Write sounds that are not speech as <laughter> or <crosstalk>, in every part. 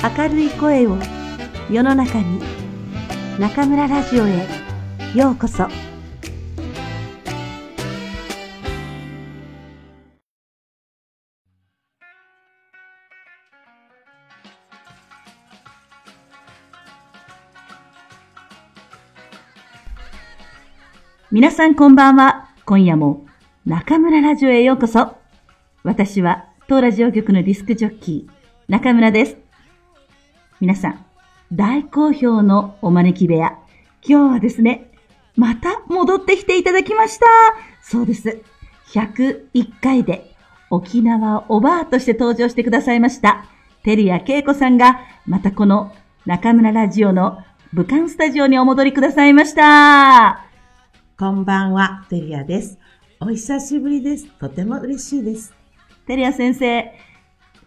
明るい声を世の中に中村ラジオへようこそ。皆さんこんばんは。今夜も中村ラジオへようこそ。私は当ラジオ局のディスクジョッキー中村です。皆さん大好評のお招き部屋今日はですねまた戻ってきていただきましたそうです101回で沖縄おばあとして登場してくださいました照屋恵子さんがまたこの中村ラジオの武漢スタジオにお戻りくださいましたこんばんは、テリアです。お久しぶりです。とても嬉しいです。テリア先生、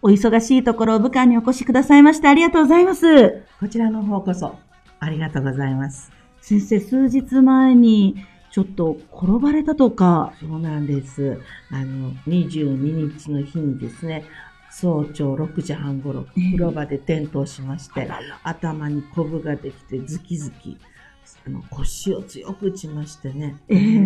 お忙しいところ武漢にお越しくださいましてありがとうございます。こちらの方こそ、ありがとうございます。先生、数日前にちょっと転ばれたとか、そうなんです。あの、22日の日にですね、早朝6時半頃、ええ風呂場で転倒しまして、頭にコブができてズキズキ、あの腰を強く打ちましてね、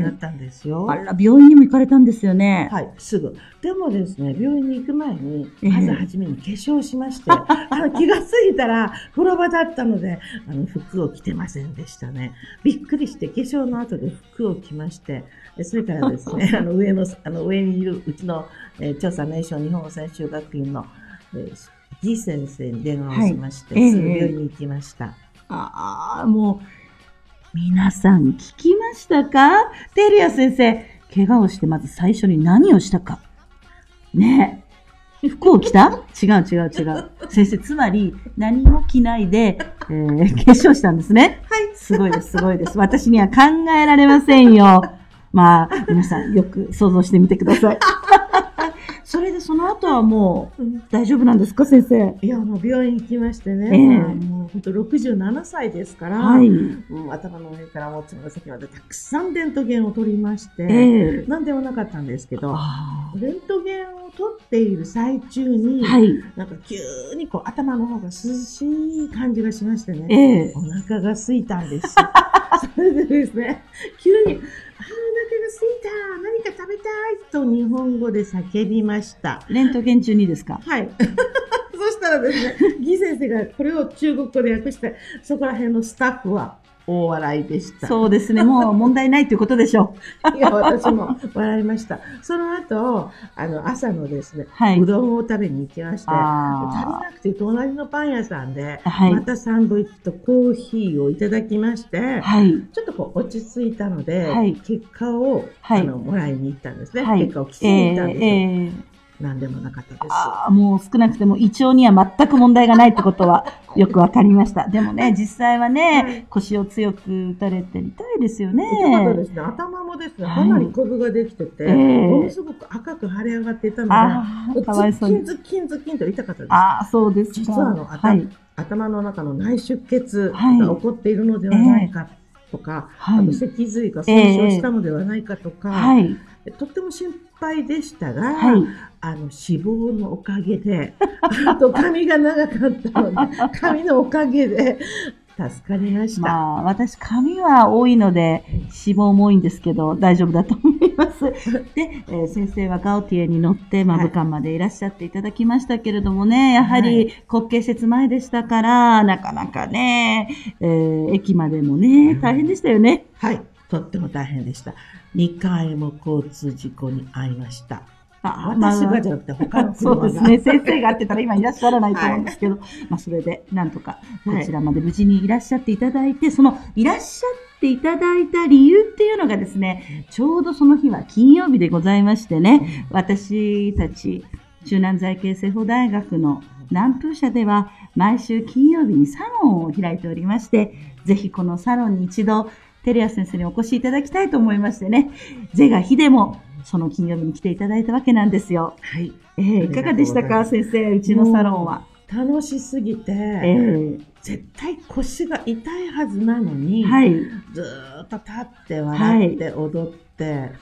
ったんですよ。あら、病院にも行かれたんですよね。はい、すぐ。でもですね、病院に行く前に、ええまず初めに化粧しまして、<laughs> あの気がついたら風呂場だったので、あの服を着てませんでしたね。びっくりして化粧の後で服を着まして、えそれからですね、<laughs> あの上の、あの上にいるうちの、えー調査名称日本語専修学院の、えー、ギ先生に電話をしまして、はいええすぐ病院に行きました。ああ、もう、皆さん聞きましたか？テリア先生、怪我をしてまず最初に何をしたか？ねえ。服を着た？違う違う違う。先生、つまり何も着ないで、えー化粧したんですね。はい。すごいです、すごいです。私には考えられませんよ。まあ、皆さんよく想像してみてください。それでその後はもう大丈夫なんですか、先生？いや、もう病院行きましてね、ええもう本当67歳ですから、はい。うん頭の上からもつの先までたくさんレントゲンを取りまして、ええなんでもなかったんですけど、あレントゲンを取っている最中に、ーはい。なんか急にこう頭の方が涼しい感じがしましてね、ええお腹が空いたんです。<laughs> それでですね、急に、いた何か食べたいと日本語で叫びました。レントゲン中にですか？はい。<laughs> そしたらですね、ギ先生がこれを中国語で訳して、そこら辺のスタッフは大笑いでした。そうですね。もう <laughs> 問題ないということでしょう。いや、私も笑いました。その後、あの、朝のですね、はいうどんを食べに行きまして、足りあなくて隣のパン屋さんで、はいまたサンドイッチとコーヒーをいただきまして、あ。はい。ちょっとこう落ち着いたので、はい結果を、はいあのもらいに行ったんですね。はい。結果を聞きに行ったんですよ。えーえー何でもなかったです。ああ、もう少なくても胃腸には全く問題がないってことは <laughs> よくわかりました。でもね、実際はね、はい腰を強く打たれて痛いですよ痛かったでね。すね。頭もですね、はいかなりコブができてて、ええものすごく赤く腫れ上がっていたので、かわいそうに。ズッキンズッキンと痛かったです。ああ、そうですか。実はあの、頭はい。頭の中の内出血はいが起こっているのではないかとか、はいあと脊髄が損傷したのではないかとか、はい。とっても心配でしたが、はい。あの脂肪のおかげで、<laughs> あと髪が長かったので、<laughs> 髪のおかげで助かりました。まあ、私、髪は多いので、脂肪も多いんですけど、大丈夫だと思います。<laughs> で、えー先生はガウティエに乗って、まあ、はい武漢までいらっしゃっていただきましたけれどもね、やははりい国慶節前でしたから、なかなかね、えー駅までもね、大変でしたよね。はい、とっても大変でした。2回も交通事故に遭いました。あ私がじゃなくて他の車が。そうですね。先生が会ってたら今いらっしゃらないと思うんですけど、<laughs> まあそれでなんとかこちらまで無事にいらっしゃっていただいて、そのいらっしゃっていただいた理由っていうのがですね、ちょうどその日は金曜日でございましてね、私たち中南財系政法大学の南風社では毎週金曜日にサロンを開いておりまして、ぜひこのサロンに一度テレア先生にお越しいただきたいと思いましてね、是が非でもその金曜日に来ていただいたわけなんですよ。はい。えーいかがでしたか、先生、うちのサロンは。楽しすぎて、え絶対腰が痛いはずなのに、ーはい。ずーっと立って笑って踊って、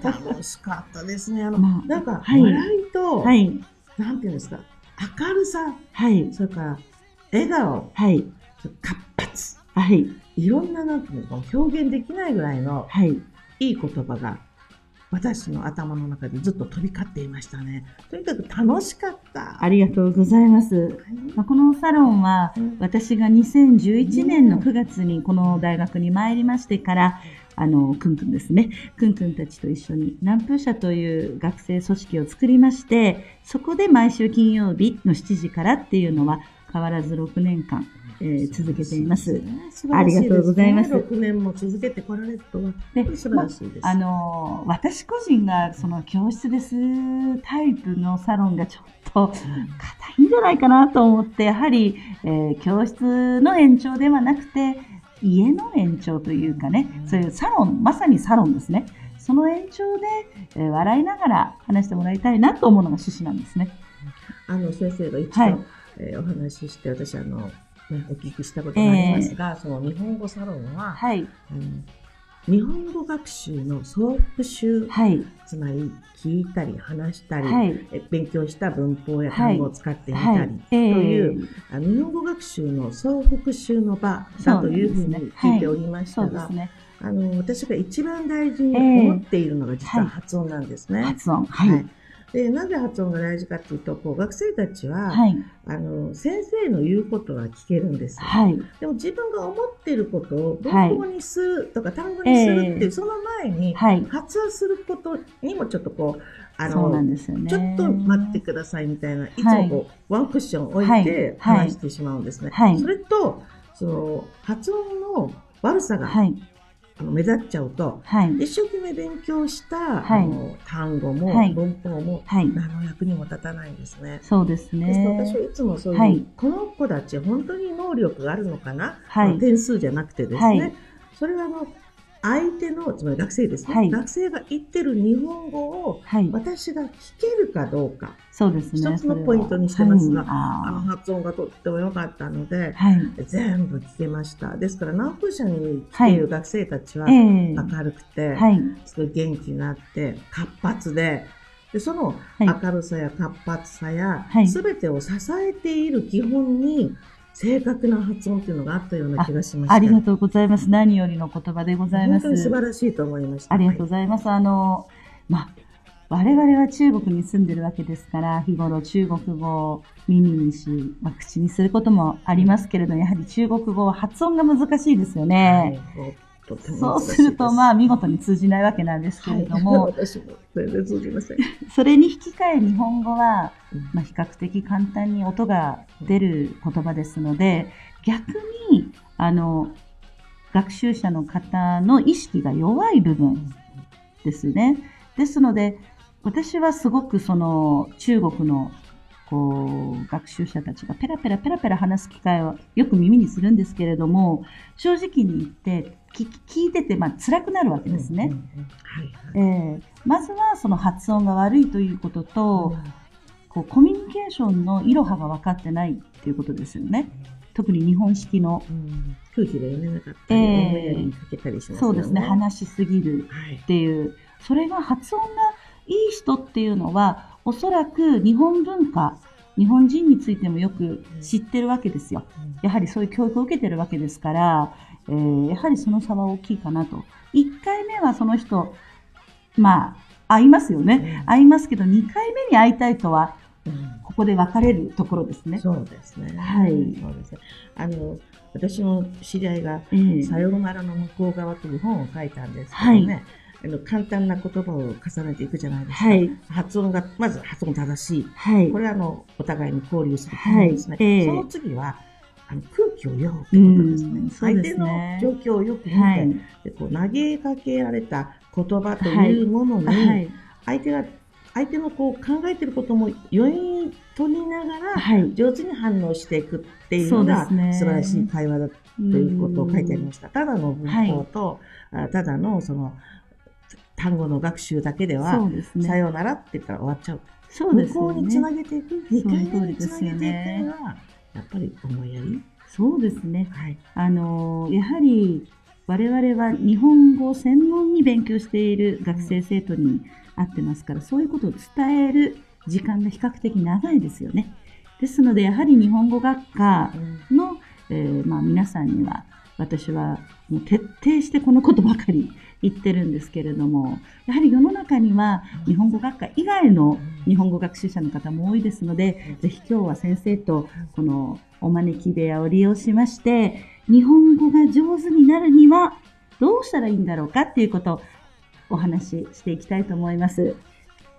楽しかったですね。あの、まあなんか、はい笑いと、はい。なんていうんですか、明るさ、はい。それから笑顔、はい。活発、はい。いろんななんていうの表現できないぐらいのはい。いい言葉が私の頭の中でずっと飛び交っていましたね。とにかく楽しかった。ありがとうございます。まあこのサロンはうん私が2011年の9月にこの大学に参りましてから、あの、くんくんですね。くんくんたちと一緒に南風社という学生組織を作りまして、そこで毎週金曜日の7時からっていうのは変わらず6年間、えー続けています。ありがとうございます6年も続けてこられるとは、で本当に素晴らしいです。あのー私個人がその教室ですタイプのサロンがちょっと硬いんじゃないかなと思って、やはり、えー教室の延長ではなくて、家の延長というかね、そういうサロン、まさにサロンですね。その延長で、えー笑いながら話してもらいたいなと思うのが趣旨なんですね。あの先生が一度、はいえーお話しして、私あの、ね、お聞きしたことがありますが、その日本語サロンは、はい。あの日本語学習の総復習、はい。つまり聞いたり話したり、はい。え勉強した文法や単語を使ってみたり、はい。という、ーあの日本語学習の総復習の場だというふうに聞いておりましたが。あの私が一番大事に思っているのが実は発音なんですね。発音。はい。でなぜ発音が大事かというとこう学生たちは、はい。あの先生の言うことは聞けるんですよ、はい。でも自分が思っていることをはい文法にするとか単語にするっていう、ええその前にはい。発音することにもちょっとこうあのね。ちょっと待ってくださいみたいな、いつもこう、ワンクッション置いて話してしまうんですね。はいそれと、その発音の悪さが、はい。あの目立っちゃうと、はい。一生懸命勉強した、はいあの単語も、はい文法もはい。何の役にも立たないんですね。そうですですから私ね。はいつもそういう、はいこの子たち本当に能力があるのかな、はい点数じゃなくてですね、はいそれはあの相手のつまり学生ですね、はい。学生が言ってる日本語をはい。私が聞けるかどうか。そうですね。一つのポイントにしてますがは。あのはい発音がとっても良かったのではい。全部聞けました。ですから南風社に来ている学生たちはええ。明るくて、はい。すごい元気があって活発ででそのはい。明るさや活発さや、はい。全てを支えている基本に正確な発音というのがあったような気がしました。ありがとうございます。何よりの言葉でございます本当。に素晴らしいと思いました。ありがとうございます。あの、まあ、我々は中国に住んでるわけですから、日頃中国語を耳にし、まあ、口にすることもありますけれど、やはり中国語は発音が難しいですよはいね。もうとてもそうすると、まあ、見事に通じないわけなんですけれども、はい、私も全然通じません。それに引き換え日本語は、うんまあ、比較的簡単に音が出る言葉ですので、逆に、あの、学習者の方の意識が弱い部分ですね。ですので、私はすごくその中国のこう学習者たちがペラペラペラペラ話す機会をよく耳にするんですけれども、正直に言って聞いててまあ辛くなるわけですね。うんうんうんはいはいえーまずはその発音が悪いということと、こうコミュニケーションのいろはが分かってないっていうことですよね。特に日本式の。うん空気で読めなかったり、ええ思いやりにかけたりしますよね。そうですね、話しすぎるはいっていう、それが発音がいい人っていうのは、おそらく日本文化、日本人についてもよく知ってるわけですよ。やはりそういう教育を受けてるわけですから、えーやはりその差は大きいかなと。1回目はその人、まあ、会いますよね。会いますけど、2回目に会いたいとは、うんここで分かれるところですね。そうですね。はいそうですね。あの、私の知り合いが、ええさようならの向こう側という本を書いたんですけどね、あの簡単な言葉を重ねていくじゃないですか。はい。発音が、まず発音正しい。はいこ。れはあの、お互いに交流する基本ですね。はいええその次は、あの空気を読むってことですね。うんそう相手の状況をよく見て、はい。でこう投げかけられた言葉というものに、はい。相手が、相手のこう考えてることも余韻に取りながら、はい。上手に反応していくっていうのが素晴らしい会話だとということを書いてありました。ただの文法と、あただのその単語の学習だけでそは、うですね。さようならって言ったら終わっちゃう。そうですよ向こうにつね。なげていく、2回目につなげねやっぱり思いやり？そうですね。はい。あの、やはり、我々は日本語を専門に勉強している学生生徒に会ってますから、そういうことを伝える時間が比較的長いですよね。ですので、やはり日本語学科うんの、えーまあ、皆さんには、私はもう徹底してこのことばかり言ってるんですけれども、やはり世の中には日本語学科以外の日本語学習者の方も多いですので、ぜひ今日は先生とこのお招き部屋を利用しまして、日本語が上手になるにはどうしたらいいんだろうかっていうことをお話ししていきたいと思います。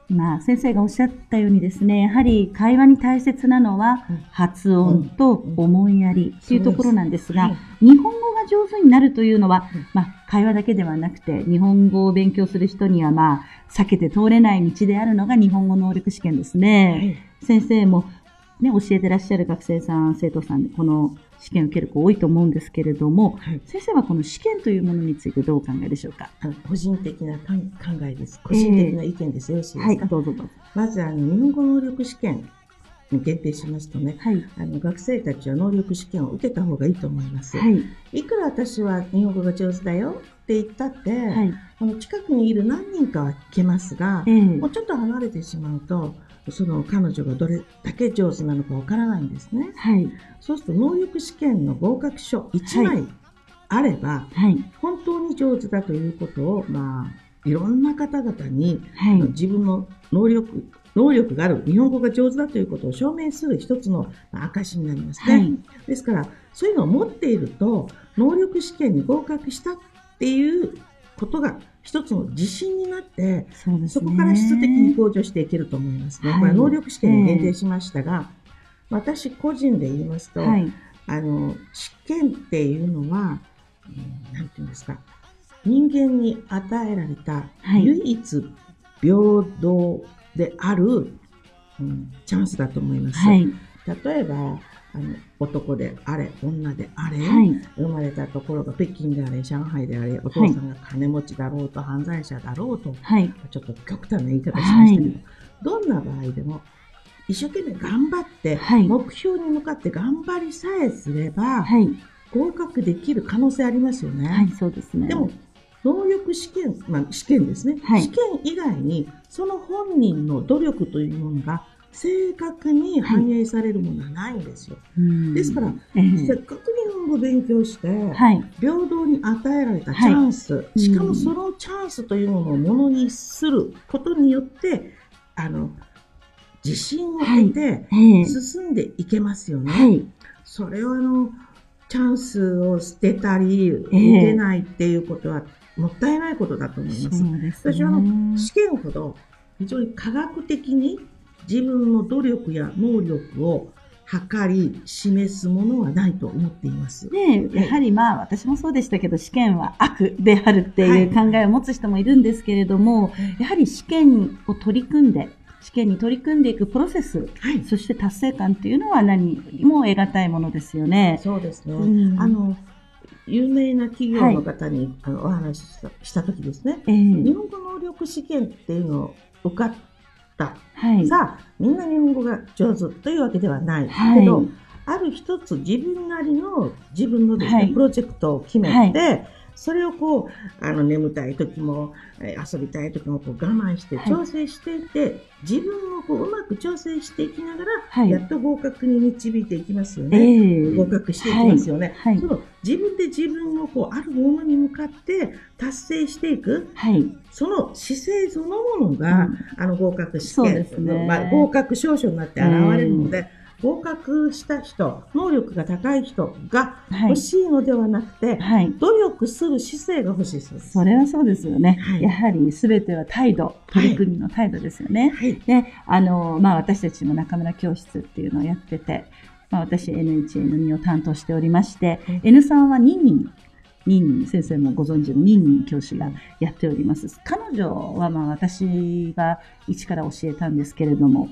今、先生がおっしゃったようにですね、やはり会話に大切なのはうん発音と思いやりっていうところなんですが、はい日本語が上手になるというのはうん、まあ、会話だけではなくて、日本語を勉強する人には、まあ、避けて通れない道であるのが日本語能力試験ですね。先生も、ね、教えてらっしゃる学生さん、生徒さんで、この試験を受ける子多いと思うんですけれども、はい。先生はこの試験というものについてどうお考えでしょうか？個人的な考考えです。個人的な意見です。よろしいですか、はい、どうぞどうぞ。まずあの、日本語能力試験に限定しますとね、はい。あの学生たちは能力試験を受けた方がいいと思います。はい。いくら私は日本語が上手だよって言ったって、はい。あの近くにいる何人かは聞けますが、ええもうちょっと離れてしまうと、その彼女がどれだけ上手なのかわからないんですね。はい。そうすると能力試験の合格書1枚あれば、はい。本当に上手だということを、まあ、いろんな方々に、はい。自分の能力、能力がある、日本語が上手だということを証明する一つのまあ証になりますね。はい。ですから、そういうのを持っていると、能力試験に合格したっていうことが一つの自信になって、そね。そこから質的に向上していけると思いますね。はいこれは能力試験に限定しましたが、私個人で言いますと、はい。あの、試験っていうのは、うんなんていうんですか、人間に与えられたはい唯一平等である、うんチャンスだと思います。はい。例えば、あの男であれ、女であれ、はい。生まれたところが北京であれ、上海であれ、お父さんが金持ちだろうと、犯罪者だろうと、はい。ちょっと極端な言い方しましたけど、はいどんな場合でも、一生懸命頑張って、はい目標に向かって頑張りさえすれば、はい。合格できる可能性ありますよね。はい、そうですね。でも、能力試験、まあ試験ですね。はい試験以外に、その本人の努力というものが正確に反映されるものはないんですよ。うんですから、ええせっかく日本語を勉強して、はい。平等に与えられたチャンス、いしかもうんそのチャンスというものをものにすることによって、あの、自信を得て、ええ進んでいけますよね。はい。それをあの、チャンスを捨てたり、受ええけないっていうことは、もったいないことだと思います。ね。私はあの、試験ほど、非常に科学的に自分の努力や能力を測り、示すものはないと思っています。ねえやはりまあ私もそうでしたけど試験は悪であるっていう考えを持つ人もいるんですけれども、やはり試験を取り組んで、試験に取り組んでいくプロセス、はい。そして達成感っていうのは何も得難いものですよね。そうですね。うんあの、有名な企業の方に、あのお話ししたした時ですね、ええ日本語能力試験っていうのを受かった。はい。さあ、みんな日本語が上手というわけではない。はいけど、ある一つ自分なりの自分のですね、はいプロジェクトを決めて、はそれをこう、あの、眠たい時も、えー遊びたい時もこう我慢してはい。調整していって、自分をこううまく調整していきながら、はい。やっと合格に導いていきますよえね。え合格していきますよね。はい。その自分で自分をこうあるものに向かって達成していく、はい。その姿勢そのものが、うん。あの合格試験ね。まあ、合格証書になって現れるので、合格した人、能力が高い人がはい欲しいのではなくて、はい。努力する姿勢が欲しいそうです。それはそうですよね。はいやはり全ては態度、取り組みの態度ですよね。はい。で、あの、まあ私たちも中村教室っていうのをやってて、まあ私 N1、N2 を担当しておりまして、うん N3 は2人、2人、先生もご存知の2人教師がやっております。彼女はまあ私が一から教えたんですけれども、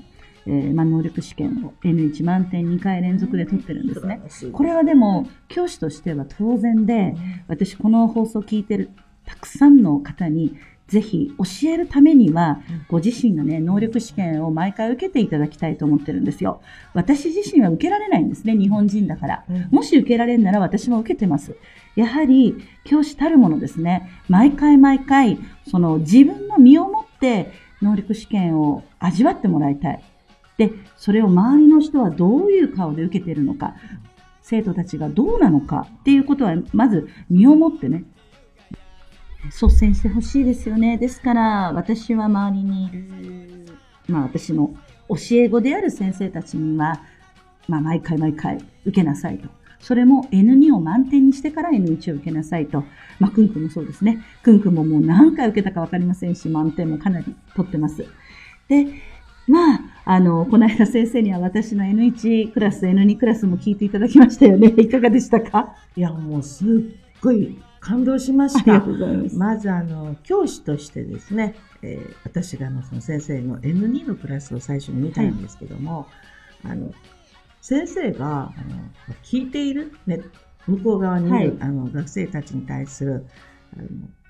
えーまあ能力試験を N1 満点2回連続で取ってるんですね。これはでも教師としては当然で、私この放送を聞いてるたくさんの方にぜひ教えるためにはうん。ご自身がね能力試験を毎回受けていただきたいと思ってるんですよ。私自身は受けられないんですね日本人だから。うん。もし受けられるなら私も受けてます。やはり教師たるものですね。毎回毎回その自分の身をもって能力試験を味わってもらいたいで、それを周りの人はどういう顔で受けてるのか、生徒たちがどうなのかっていうことは、まず身をもってね、率先してほしいですよね。ですから、私は周りにいる、まあ私の教え子である先生たちには、まあ毎回毎回受けなさいと。それも N2 を満点にしてから N1 を受けなさいと。まあ、くんくんもそうですね。くんくんももう何回受けたかわかりませんし、満点もかなり取ってます。で、まあ、あの、この間先生には私の N1 クラス、N2 クラスも聞いていただきましたよね。<laughs> いかがでしたか？いや、もうすっごい感動しましありがたと。うございます。まずあの教師としてですね、えー私があのその先生の N2 のクラスを最初に見たんですけども、あの先生があの聞いている、ね、向こう側にいる、はいあの学生たちに対するあの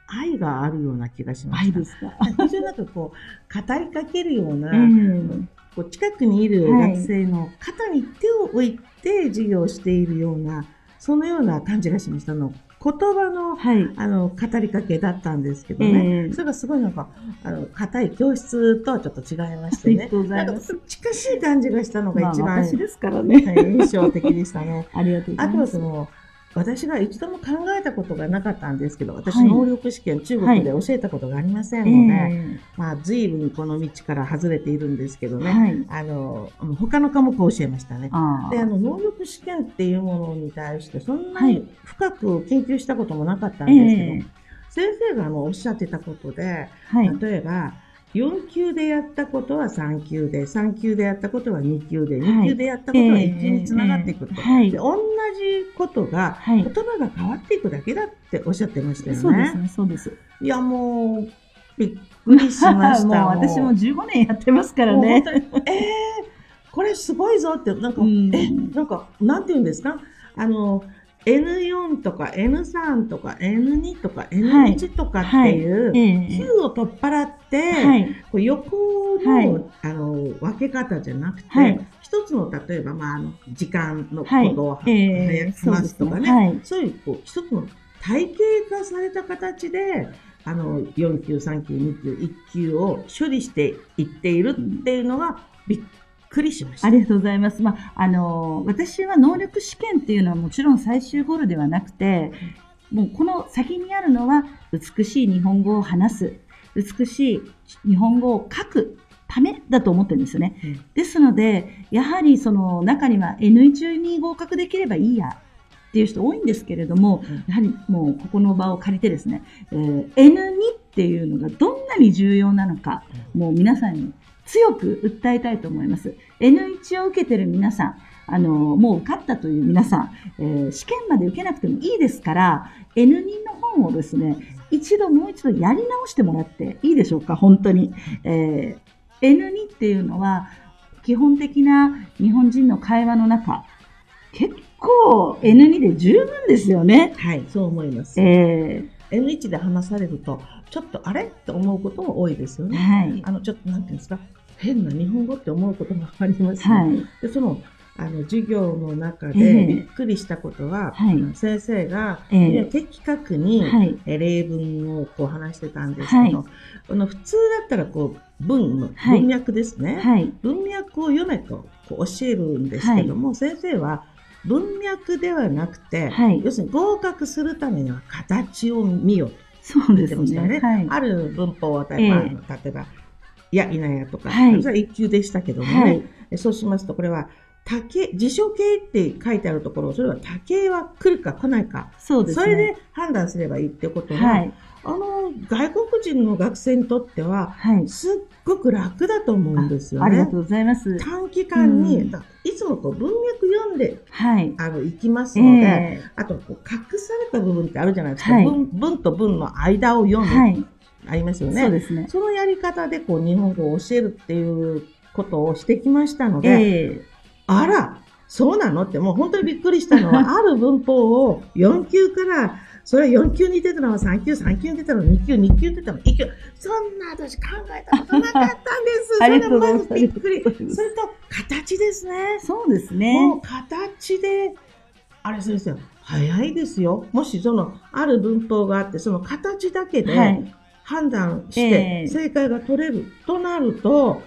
愛があるような気がしました。愛ですか？非常になんかこう語りかけるような、うんこう近くにいるはい学生の肩に手を置いて授業をしているような、そのような感じがしました。あの言葉のはい。あの語りかけだったんですけどね、ええそれがすごいなんか、あの硬い教室とはちょっと違いましてねありが、とうございますなんか近しい感じがしたのがまあ一番、私ですからね。はい印象的でしたね。<laughs> ありがとうござあいます。とはその、私が一度も考えたことがなかったんですけど、私、はい。能力試験、中国で教えたことがありませんので、えまあ、随分この道から外れているんですけどね、えはい。あの、他の科目を教えましたね。あで、あの、能力試験っていうものに対して、そんなはい。に深く研究したこともなかったんですけど、ええ。先生があのおっしゃってたことで、はい。例えば、4級でやったことは3級で、3級でやったことは2級で、はい2級でやったことは1級につながっていくと。ええはいで。同じことが、はい言。葉が変わっていくだけだっておっしゃってましたよね。そうですね、そうです。いや、もう、びっくりしました。も <laughs> う私も15年やってますからね本。当にえー、これすごいぞって、なんか、うんえ、なんか、なんて言うんですか？あの、N4 とか N3 とか N2 とか N1 とかっていう、ええ級を取っ払って、はい。こう横の,、はい。あの分け方じゃなくて、はい。一つの例えば、まあ、あの時間のこはいとをは、ええ。早く話すとかね。そうですね。はい。そういうこう一つの体系化された形であの4級、3級、2級、1級を処理していっているっていうのがびっくりしました。ありがとうございます。まあ、あの、私は能力試験っていうのはもちろん最終ゴールではなくて、もうこの先にあるのは美しい日本語を話す、美しい日本語を書くためだと思ってるんですよね。うんですので、やはりその中には N1 に合格できればいいやっていう人多いんですけれども、うんやはりもうここの場を借りてですね、えー N2 っていうのがどんなに重要なのか、もう皆さんに強く訴えたいと思います。N1 を受けてる皆さん、あの、もう受かったという皆さん、えー試験まで受けなくてもいいですから、N2 の本をですね、一度もう一度やり直してもらっていいでしょうか、本当に。えー N2 っていうのは、基本的な日本人の会話の中、結構 N2 で十分ですよね。はい、そう思います。え N1 で話されると、ちょっとあれって思うことも多いですよーね。はい。あの、ちょっとなんていうんですか、変な日本語って思うこともありますね。はい。で、その、あの、授業の中えでえびっくりしたことは、はい。先生が、ええ。的確に、はい。え例文をこう話してたんですけど、はい。この普通だったらこう文文脈ですね、はい。文脈を読めとこう教えるんですけども、先生は文脈ではなくて、はい。要するに合格するためには形を見よと言ってましたよね。ね。はい。ある文法を例えば、え例えば、やいなやとか、はい。それは一級でしたけどもね、そうしますと、これは、竹、辞書形って書いてあるところ、それは竹は来るか来ないか、そうですね。それで判断すればいいってことは、はい。あの、外国人の学生にとっては、はい。すっごく楽だと思うんですよねありがと。うございます。短期間に、うんだいつもこう文脈読んで、はい。あの、行きますので、えあと、こう隠された部分ってあるじゃないですか。はい文文と文の間を読む、ーはい。ありますよね。そうですね。そのやり方でこう日本語を教えるっていうことをしてきましたので、えあら、そうなの？ってもう本当にびっくりしたのは、<laughs> ある文法を4級から、それは4級に出たのは3級、3級に出たのは2級、2級に出たのは1級。そんな私考えたことなかったんです。<laughs> それがまずびっくりそれと、形ですねー。そうですもねう。形で、あれ先生、早いですよ。もしその、ある文法があって、その形だけで、はい。判断しええて正解が取れるとなると、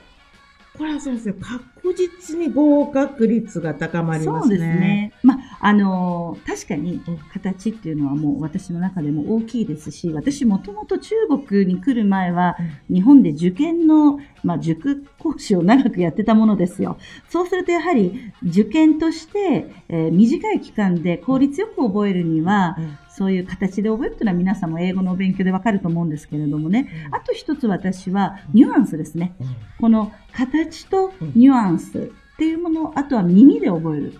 これは先生、確実に合格率が高まりますね。そうですね。まあ、あのー確かに形っていうのはもう私の中でも大きいですし、私もともと中国に来る前は、日本で受験の、まあ、塾講師を長くやってたものですよ。そうするとやはり受験として、えー短い期間で効率よく覚えるには、うんそういう形で覚えるというのは皆さんも英語のお勉強でわかると思うんですけれどもね。あと一つ私はニュアンスですね。この形とニュアンスっていうもの、あとは耳で覚える。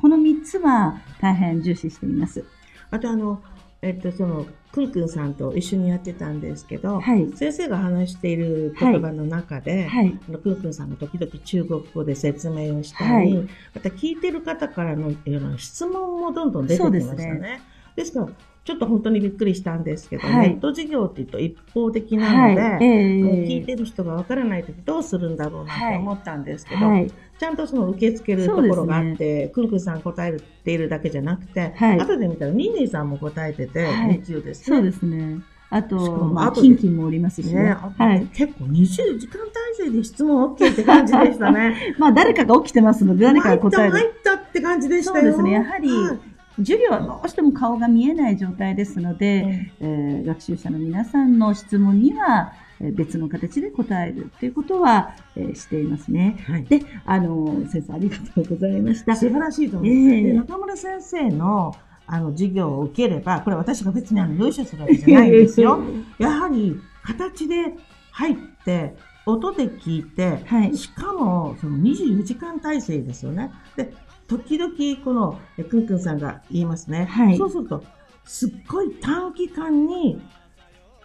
この3つは大変重視しています。あとあの、えっと、その、くんくんさんと一緒にやってたんですけど、はい。先生が話している言葉の中で、はい。あのくんくんさんが時々中国語で説明をしたり、はいまた聞いてる方からのような質問もどんどん出てきましたね。ですから、ちょっと本当にびっくりしたんですけど、はいネット授業って言うと一方的なはい。ので、えもう聞いてる人がわからないときどうするんだろうなって思ったんですけど、はい。ちゃんとその受け付けるところがあって、くんくんさん答えているだけじゃなくて、はい後で見たらニーニーさんも答えてて、はい日中ですね。そうですね。あと、もまあ、キンキンもおりますしね。ね、あはい。結構20時間体制で質問 OK って感じでしたね。<laughs> まあ、誰かが起きてますので、誰かが答える。入った入ったって感じでしたよ。そうですね。やはりはい、授業はどうしても顔が見えない状態ですので、えー学習者の皆さんの質問には、えー別の形で答えるということは、えーしていますね。はいで、あの、先生ありがとうございました。素晴らしいと思います。ええで中村先生のあの授業を受ければ、これ私が別にあの用意書するわけじゃないんですよ。<laughs> やはり形で入って、音で聞いて、はい。しかもその24時間体制ですよね。で、時々このえくんくんさんが言いますね。はいそうすると、すっごい短期間に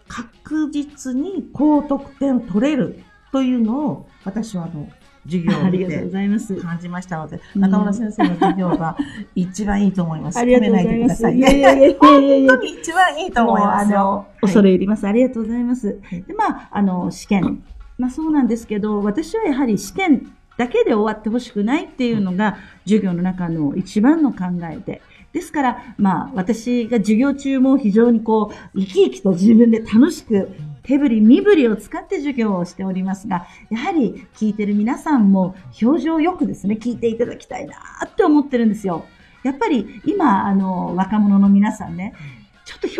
確実に高得点取れるというのを私はあの授業を見 <laughs> ありがとうごてざいます。感じましたので、うん中村先生の授業が <laughs> 一番いいと思います。ありがとうございます。ないやいやいね。や本当に一番いいと思いますあの、恐れ入ります。ありがとうございます。はいで、まあ、あの、試験。まあ、そうなんですけど、私はやはり試験だけで終わってほしくないっていうのが、授業の中の一番の考えで。ですから、まあ、私が授業中も非常にこう、生き生きと自分で楽しく、手振り身振りを使って授業をしておりますが、やはり聞いてる皆さんも表情よくですね、聞いていただきたいなって思ってるんですよ。やっぱり今、あの、若者の皆さんね、ちょっと表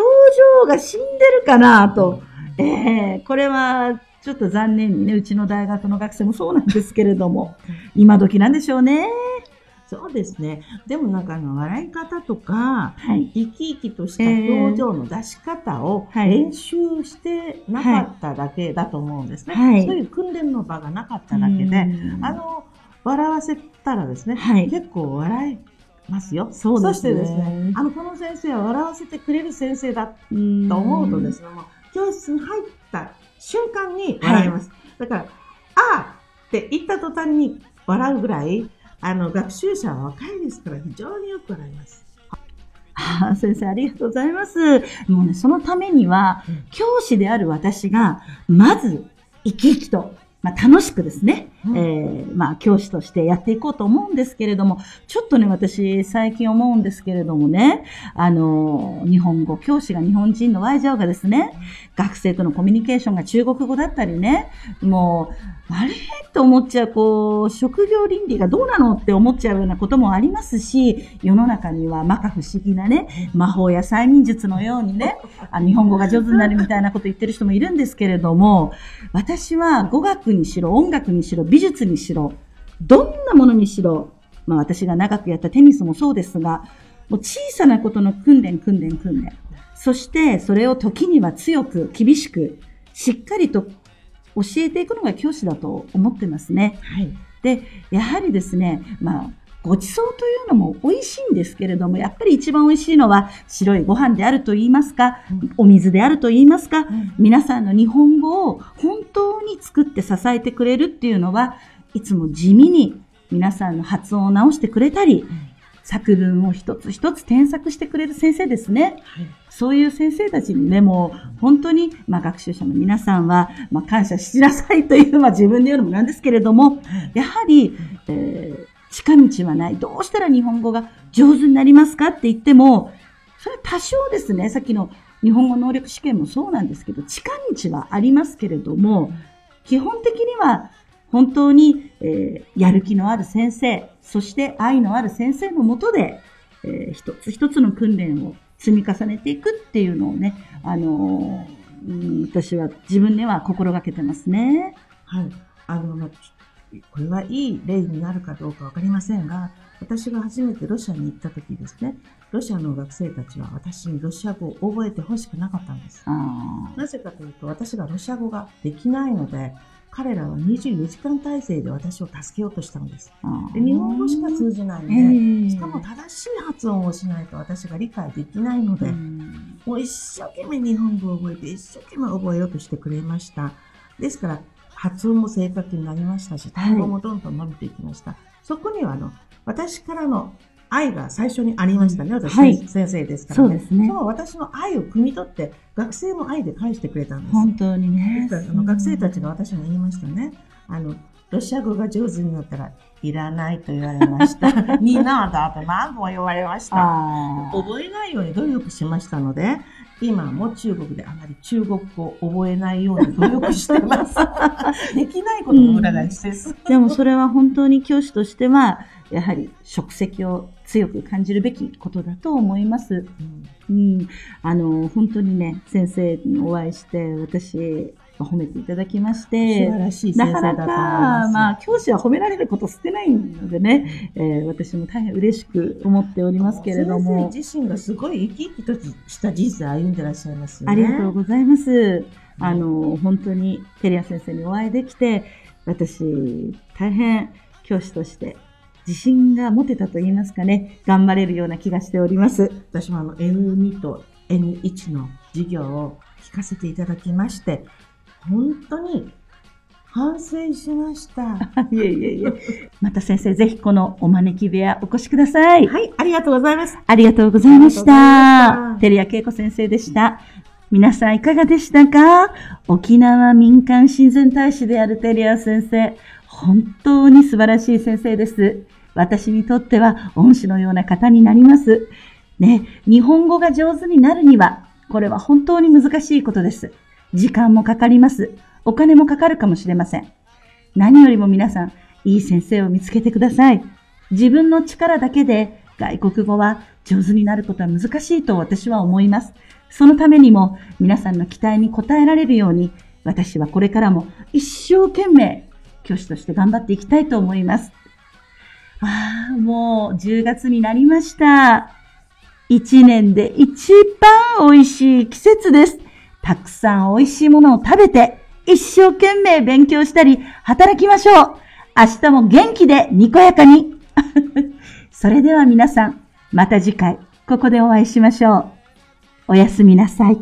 情が死んでるかなと。ええこれは、ちょっと残念にね、うちの大学の学生もそうなんですけれども、今時なんでしょうね。そうですね。でもなんかあの、笑い方とか、はい。生き生きとした表情の出し方をはい練習してなかっただけだと思うんですね。はいそういう訓練の場がなかっただけで、うんあの、笑わせたらですね、はい結構笑いますよ。そうですねしてですね、あの、この先生は笑わせてくれる先生だうんと思うとですね、教室に入った瞬間に笑います。だから、ああって言った途端に笑うぐらい、あの、学習者は若いですから非常によく笑います。あー先生、ありがとうございます。もうね、そのためにはうん、教師である私が、まず、生き生きと、まあ、楽しくですね、うん。えーまあ、教師としてやっていこうと思うんですけれども、ちょっとね、私、最近思うんですけれどもね、あの、日本語、教師が日本人のワイジャオがですね、学生とのコミュニケーションが中国語だったりね、もう、あれ？と思っちゃう、こう、職業倫理がどうなのって思っちゃうようなこともありますし、世の中には摩訶不思議なね、魔法や催眠術のようにね、<laughs> あ日本語が上手になるみたいなこと言ってる人もいるんですけれども、私は語学にしろ、音楽にしろ、美術にしろ、どんなものにしろ、まあ私が長くやったテニスもそうですが、もう小さなことの訓練、訓練、訓練。そして、それを時には強く、厳しく、しっかりと教えていくのが教師だと思ってますね。はい。で、やはりですね、まあ、ごちそうというのも美味しいんですけれども、やっぱり一番美味しいのは白いご飯であると言いますか、お水であると言いますか、皆さんの日本語を本当に作って支えてくれるっていうのは、いつも地味に皆さんの発音を直してくれたり、作文を一つ一つ添削してくれる先生ですね。はい。そういう先生たちにね、もう本当に、まあ、学習者の皆さんは、まあ、感謝しなさいという、まあ、自分で言うのもなんですけれども、やはり、えー近道はない。どうしたら日本語が上手になりますかって言っても、それは多少ですね、さっきの日本語能力試験もそうなんですけど、近道はありますけれども、基本的には本当に、えーやる気のある先生、そして愛のある先生のもとで、えー一つ一つの訓練を積み重ねていくっていうのをね、あのーうん私は自分では心がけてますね。はい。あの、まあこれはいい例になるかどうかわかりませんが、私が初めてロシアに行った時ですね、ロシアの学生たちは私にロシア語を覚えてほしくなかったんです。あなぜかというと、私がロシア語ができないので、彼らは24時間体制で私を助けようとしたのです。あで日本語しか通じないので、ええしかも正しい発音をしないと私が理解できないので、うんもう一生懸命日本語を覚えて、一生懸命覚えようとしてくれました。ですから、発音も正確になりましたし、単語もどんどん伸びていきました。そこには、あの、私からの愛が最初にありましたね。私、はい先生ですからね。そうですねその私の愛を汲み取って、学生も愛で返してくれたんです。本当にね。あの学生たちが私に言いましたね。あの、ロシア語が上手になったら、いらないと言われました。になだと何度も言われました。覚えないように努力しましたので、今も中国であまり中国語を覚えないように努力してます。<laughs> できないことの裏返しです。でもそれは本当に教師としては、やはり職責を強く感じるべきことだと思います。うん。あの、本当にね、先生にお会いして、私、褒めていただきまし素て、なかなか、まあ、教師は褒められること少ないのでね、えー私も大変嬉しく思っておりますけれども先、生自身がすごい生き生きとした人生を歩んでらっしゃいますよね。ありがとうございます。あの、本当に、テリア先生にお会いできて、私、大変教師として自信が持てたと言いますかね、頑張れるような気がしております。私もあの N2 と N1 の授業を聞かせていただきまして、本当に反省しました。<laughs> いえいえいえ。また先生、ぜひこのお招き部屋お越しください。はい、ありがとうございます。ありがとうございました。照屋恵子先生でした。皆さんいかがでしたか？沖縄民間親善大使であるテリア先生。本当に素晴らしい先生です。私にとっては恩師のような方になります。ね、日本語が上手になるには、これは本当に難しいことです。時間もかかります。お金もかかるかもしれません。何よりも皆さん、いい先生を見つけてください。自分の力だけで外国語は上手になることは難しいと私は思います。そのためにも皆さんの期待に応えられるように、私はこれからも一生懸命教師として頑張っていきたいと思います。ああ、もう10月になりました。一年で一番美味しい季節です。たくさん美味しいものを食べて、一生懸命勉強したり、働きましょう。明日も元気でにこやかに。<laughs> それでは皆さん、また次回、ここでお会いしましょう。おやすみなさい。